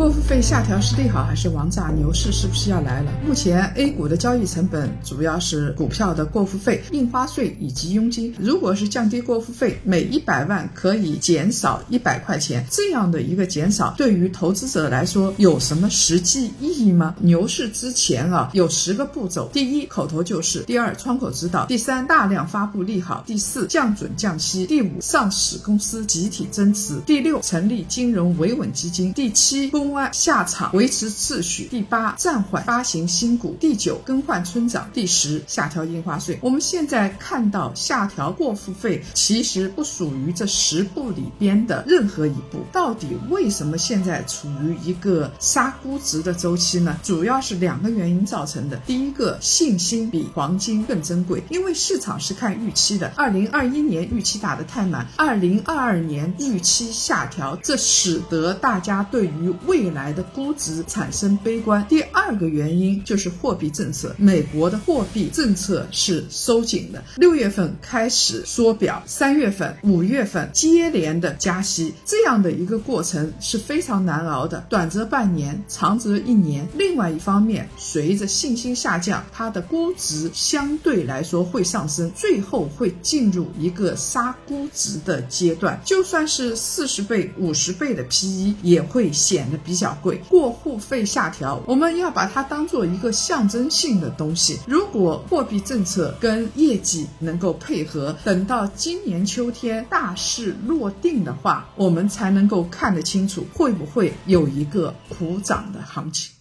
过户费下调是利好还是王炸？牛市是不是要来了？目前 A 股的交易成本主要是股票的过户费、印花税以及佣金。如果是降低过户费，每一百万可以减少一百块钱，这样的一个减少，对于投资者来说有什么实际意义吗？牛市之前啊，有十个步骤：第一，口头救市；第二，窗口指导；第三，大量发布利好；第四，降准降息；第五，上市公司集体增持；第六，成立金融维稳基金；第七，公公安下场维持秩序。第八，暂缓发行新股。第九，更换村长。第十，下调印花税。我们现在看到下调过户费，其实不属于这十步里边的任何一步。到底为什么现在处于一个杀估值的周期呢？主要是两个原因造成的。第一个，信心比黄金更珍贵，因为市场是看预期的。二零二一年预期打得太满，二零二二年预期下调，这使得大家对于未来的估值产生悲观。第二个原因就是货币政策，美国的货币政策是收紧的，六月份开始缩表，三月份、五月份接连的加息，这样的一个过程是非常难熬的，短则半年，长则一年。另外一方面，随着信心下降，它的估值相对来说会上升，最后会进入一个杀估值的阶段。就算是四十倍、五十倍的 PE，也会显得。比较贵，过户费下调，我们要把它当做一个象征性的东西。如果货币政策跟业绩能够配合，等到今年秋天大势落定的话，我们才能够看得清楚会不会有一个普涨的行情。